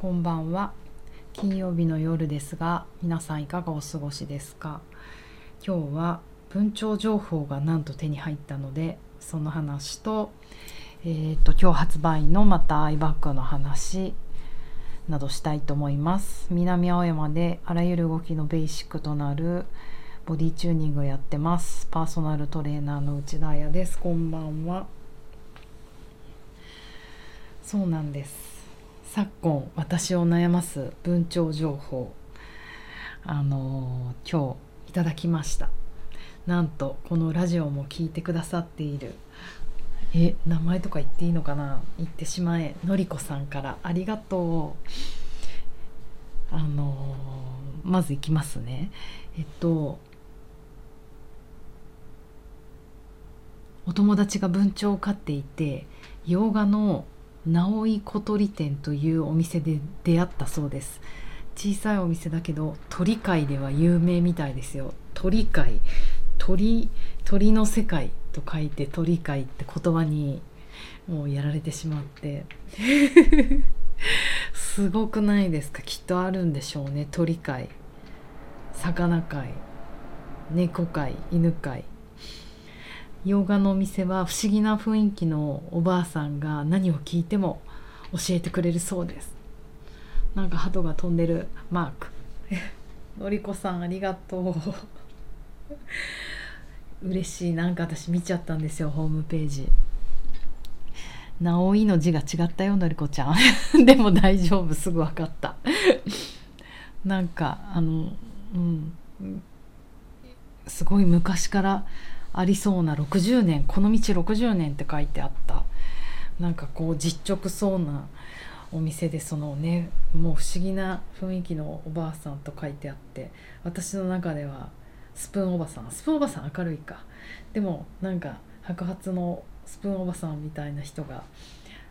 こんばんは。金曜日の夜ですが皆さんいかがお過ごしですか？今日は文鳥情報がなんと手に入ったのでその話と,、えーと、今日発売のまたアイバッグの話などしたいと思います。南青山であらゆる動きのベーシックとなるボディチューニングをやってます。パーソナルトレーナーの内田彩です。こんばんは。そうなんです。昨今私を悩ます文鳥情報あの、今日いただきました。なんとこのラジオも聞いてくださっているえ名前とか言っていいのかな？言ってしまえのりこさんから。ありがとう。あの、まずいきますね。えっとお友達が文鳥を飼っていて洋画の直井小鳥店というお店で出会ったそうです。小さいお店だけど鳥界では有名みたいですよ。鳥界鳥鳥の世界と書いて鳥界って言葉にもうやられてしまって。すごくないですか？きっとあるんでしょうね。鳥界魚界猫界犬界洋画のお店は不思議な雰囲気のおばあさんが何を聞いても教えてくれるそうです。なんか鳩が飛んでるマーク。のりこさんありがとう。嬉しい。なんか私見ちゃったんですよホームページ「直井」の字が違ったよのりこちゃん。でも大丈夫すぐ分かった。なんかあのうん。すごい昔からありそうな60年この道60年って書いてあった。なんかこう実直そうなお店でそのねもう不思議な雰囲気のおばあさんと書いてあって私の中ではスプーンおばさんスプーンおばさん明るいか。でもなんか白髪のスプーンおばさんみたいな人が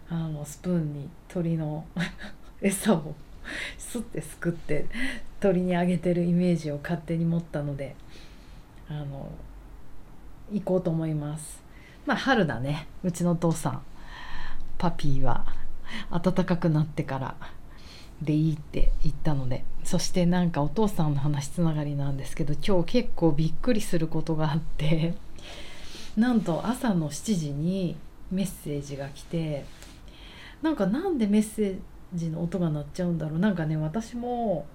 あのスプーンに鳥の 餌をすってすくって鳥にあげてるイメージを勝手に持ったのであの行こうと思います。まあ春だね。うちのお父さんパピーは暖かくなってからでいいって言ったので。そしてなんかお父さんの話つながりなんですけど今日結構びっくりすることがあって。なんと朝の7時にメッセージが来てなんかなんでメッセージの音が鳴っちゃうんだろう。なんかね私も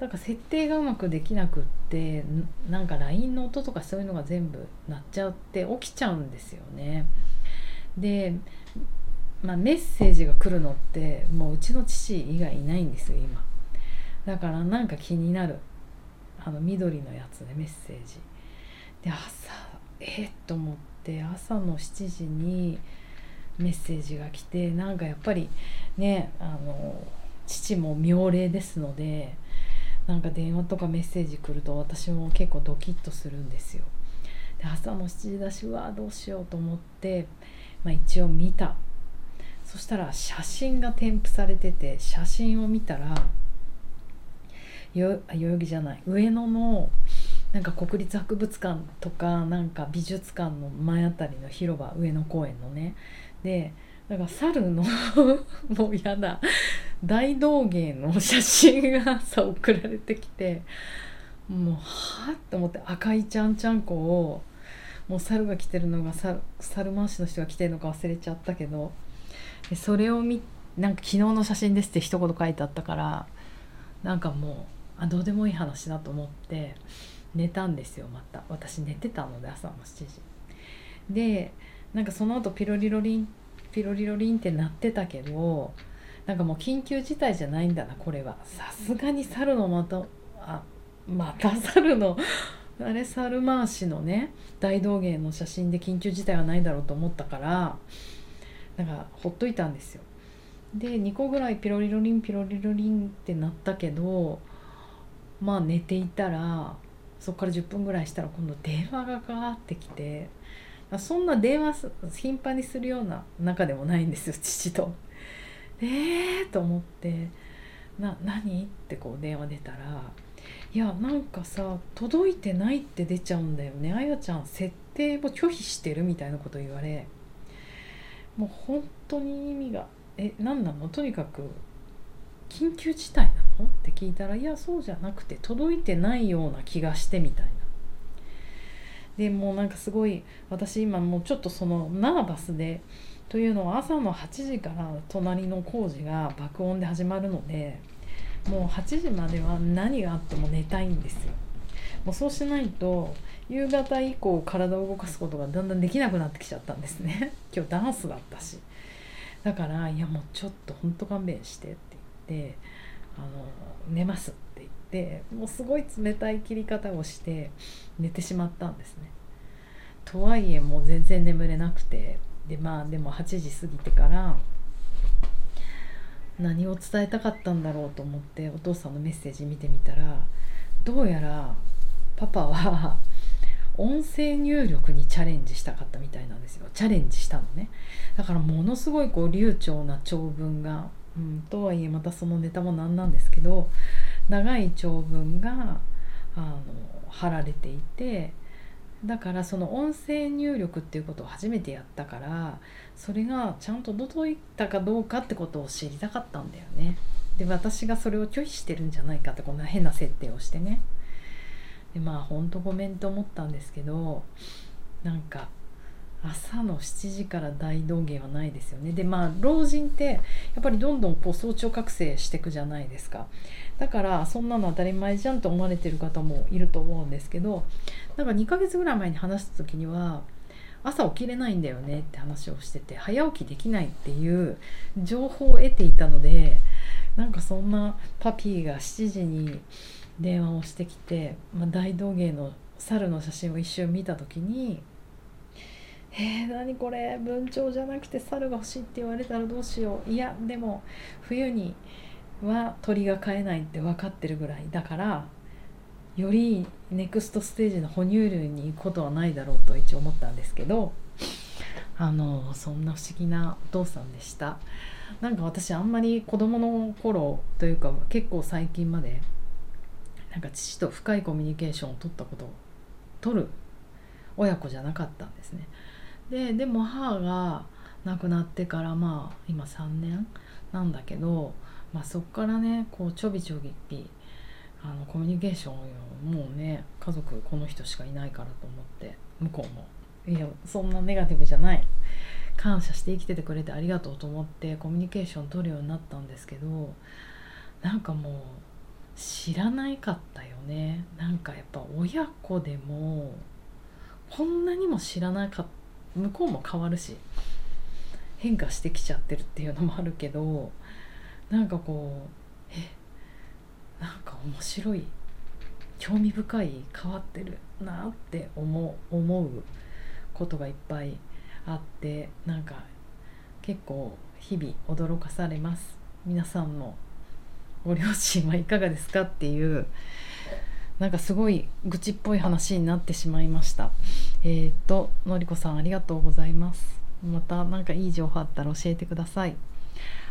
なんか設定がうまくできなくってなんか LINE の音とかそういうのが全部鳴っちゃって起きちゃうんですよね。で、まあ、メッセージが来るのってもううちの父以外いないんですよ今。だからなんか気になるあの緑のやつでメッセージ。で朝えっと思って朝の7時にメッセージが来てなんかやっぱりねあの父も妙齢ですのでなんか電話とかメッセージ来ると私も結構ドキッとするんですよ。で朝の7時だしうわどうしようと思って、まあ、一応見たそしたら写真が添付されてて写真を見たらよ代々木じゃない上野のなんか国立博物館とかなんか美術館の前あたりの広場上野公園のねでだから猿の もうやだ。大道芸の写真がさ送られてきてもうはあっと思って赤いちゃんちゃんこをもう猿が来てるのが猿回しの人が来てるのか忘れちゃったけどそれを見なんか昨日の写真ですって一言書いてあったからなんかもうあどうでもいい話だと思って寝たんですよまた。私寝てたので朝の7時。でなんかその後ピロリロリンピロリロリンって鳴ってたけどなんかもう緊急事態じゃないんだなこれは。さすがに猿のまたあまた猿のあれ猿回しのね大道芸の写真で緊急事態はないだろうと思ったからなんかほっといたんですよ。で2個ぐらいピロリロリンピロリロリンってなったけどまあ寝ていたらそこから10分ぐらいしたら今度電話がかかってきてそんな電話頻繁にするような仲でもないんですよ父と。えーと思って「な何?」ってこう電話出たら「いやなんかさ届いてないって出ちゃうんだよねあやちゃん設定を拒否してる」みたいなこと言われもう本当に意味が「え何なの?」とにかく緊急事態なの？って聞いたらいやそうじゃなくて届いてないような気がしてみたいな。でもうなんかすごい私今もうちょっとそのナーバスでというのは朝の8時から隣の工事が爆音で始まるのでもう8時までは何があっても寝たいんですよ。もうそうしないと夕方以降体を動かすことがだんだんできなくなってきちゃったんですね。今日ダンスだったし。だからいやもうちょっとほんと勘弁してって言ってあの寝ます。って言ってもうすごい冷たい切り方をして寝てしまったんですね。とはいえもう全然眠れなくてでまあでも8時過ぎてから何を伝えたかったんだろうと思ってお父さんのメッセージ見てみたらどうやらパパは音声入力にチャレンジしたかったみたいなんですよ。チャレンジしたのね。だからものすごいこう流暢な長文が、うん、とはいえまたそのネタもなんなんですけど長い長文があの貼られていてだからその音声入力っていうことを初めてやったからそれがちゃんと届いたかどうかってことを知りたかったんだよね。で私がそれを拒否してるんじゃないかってこんな変な設定をしてね。でまあほんとごめんと思ったんですけどなんか朝の7時から大道芸はないですよね。でまあ老人ってやっぱりどんどんこう早朝覚醒していくじゃないですか。だからそんなの当たり前じゃんと思われてる方もいると思うんですけどなんか2ヶ月ぐらい前に話した時には朝起きれないんだよねって話をしてて早起きできないっていう情報を得ていたのでなんかそんなパピーが7時に電話をしてきて、まあ、大道芸の猿の写真を一瞬見た時に「えー、何これ？文鳥じゃなくて猿が欲しいって言われたらどうしよう。いやでも冬には鳥が飼えないって分かってるぐらいだからよりネクストステージの哺乳類に行くことはないだろうと一応思ったんですけどあのそんな不思議なお父さんでした。なんか私あんまり子供の頃というか結構最近までなんか父と深いコミュニケーションを取ったことを取る親子じゃなかったんですね。ででも母が亡くなってからまあ今3年なんだけど、まあ、そっからねこうちょびちょびあのコミュニケーションをもうね家族この人しかいないからと思って向こうも。いやそんなネガティブじゃない。感謝して生きててくれてありがとうと思ってコミュニケーション取るようになったんですけどなんかもう知らないかったよね。なんかやっぱ親子でもこんなにも知らなかった向こうも変わるし変化してきちゃってるっていうのもあるけどなんかこうえなんか面白い興味深い変わってるなって思う思うことがいっぱいあってなんか結構日々驚かされます。皆さんのご両親はいかがですかっていうなんかすごい愚痴っぽい話になってしまいました。えっ、ー、とのりこさんありがとうございます。また何かいい情報あったら教えてください。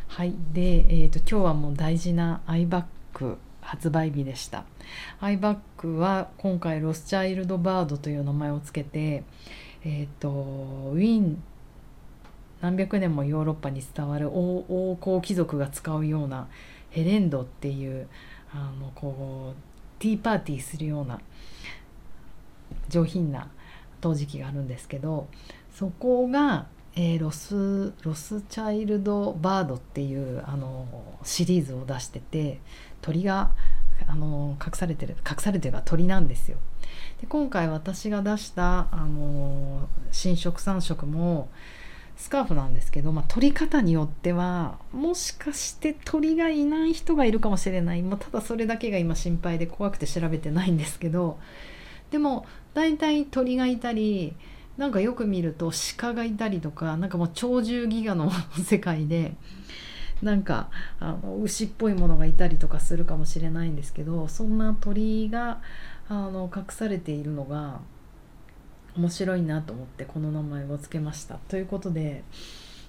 はいで、えーと、今日はもう大事なアイバッグ発売日でした。アイバッグは今回 Rothschild Bird という名前をつけてえっ、ー、とウィーン何百年もヨーロッパに伝わる王侯貴族が使うような Herend っていうあのこうティーパーティーするような上品な陶磁器があるんですけどそこがえー、ロス Rothschild Bird っていうあのシリーズを出してて鳥があの隠されてる隠されてるが鳥なんですよ。で今回私が出したあの新色3色もスカーフなんですけど、まあ、取り方によってはもしかして鳥がいない人がいるかもしれない、まあ、ただそれだけが今心配で怖くて調べてないんですけどでも大体鳥がいたりなんかよく見ると鹿がいたりとかなんかもう鳥獣ギガの世界でなんかあの牛っぽいものがいたりとかするかもしれないんですけどそんな鳥があの隠されているのが面白いなと思ってこの名前を付けました。ということで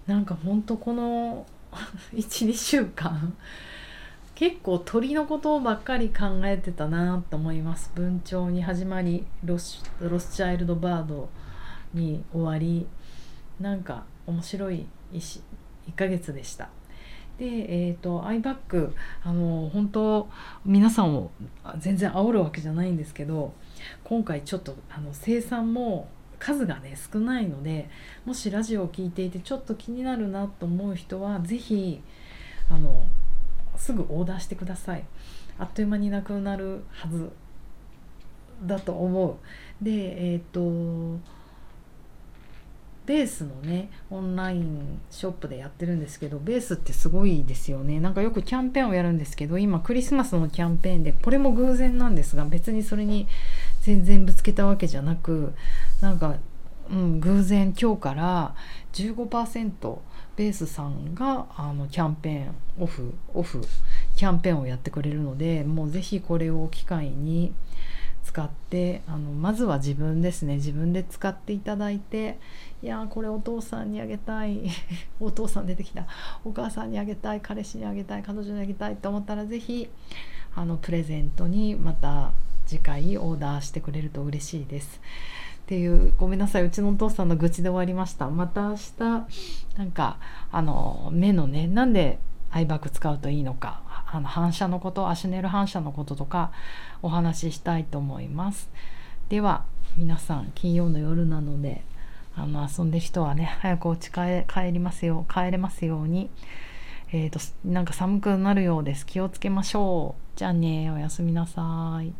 なんかほんとこの 12週間結構鳥のことばっかり考えてたなと思います。文鳥に始まりロスロスチャイルドバードに終わりなんか面白い 1, 1ヶ月でした。でえっ、とアイバッグあの本当皆さんを全然煽るわけじゃないんですけど今回ちょっとあの生産も数がね少ないのでもしラジオを聞いていてちょっと気になるなと思う人は是非あのすぐオーダーしてください。あっという間になくなるはず。だと思う。でえっ、とベースのねオンラインショップでやってるんですけどベースってすごいですよね。なんかよくキャンペーンをやるんですけど今クリスマスのキャンペーンでこれも偶然なんですが別にそれに全然ぶつけたわけじゃなくなんか、うん、偶然今日から15%ベースさんがあのキャンペーンオフオフキャンペーンをやってくれるのでもう是非これを機会に使ってあのまずは自分ですね自分で使っていただいていやこれお父さんにあげたい お父さん出てきたお母さんにあげたい彼氏にあげたい彼女にあげたいと思ったら是非あのプレゼントにまた次回オーダーしてくれると嬉しいです。っていうごめんなさいうちのお父さんの愚痴で終わりました。また明日なんかあの目のねなんでアイバッグ使うといいのかあの反射のことアシュネル反射のこととかお話ししたいと思います。では皆さん金曜の夜なのであの遊んでる人はね早くお家帰帰りますよ帰れますように。えーと、なんか寒くなるようです。気をつけましょう。じゃあねおやすみなさい。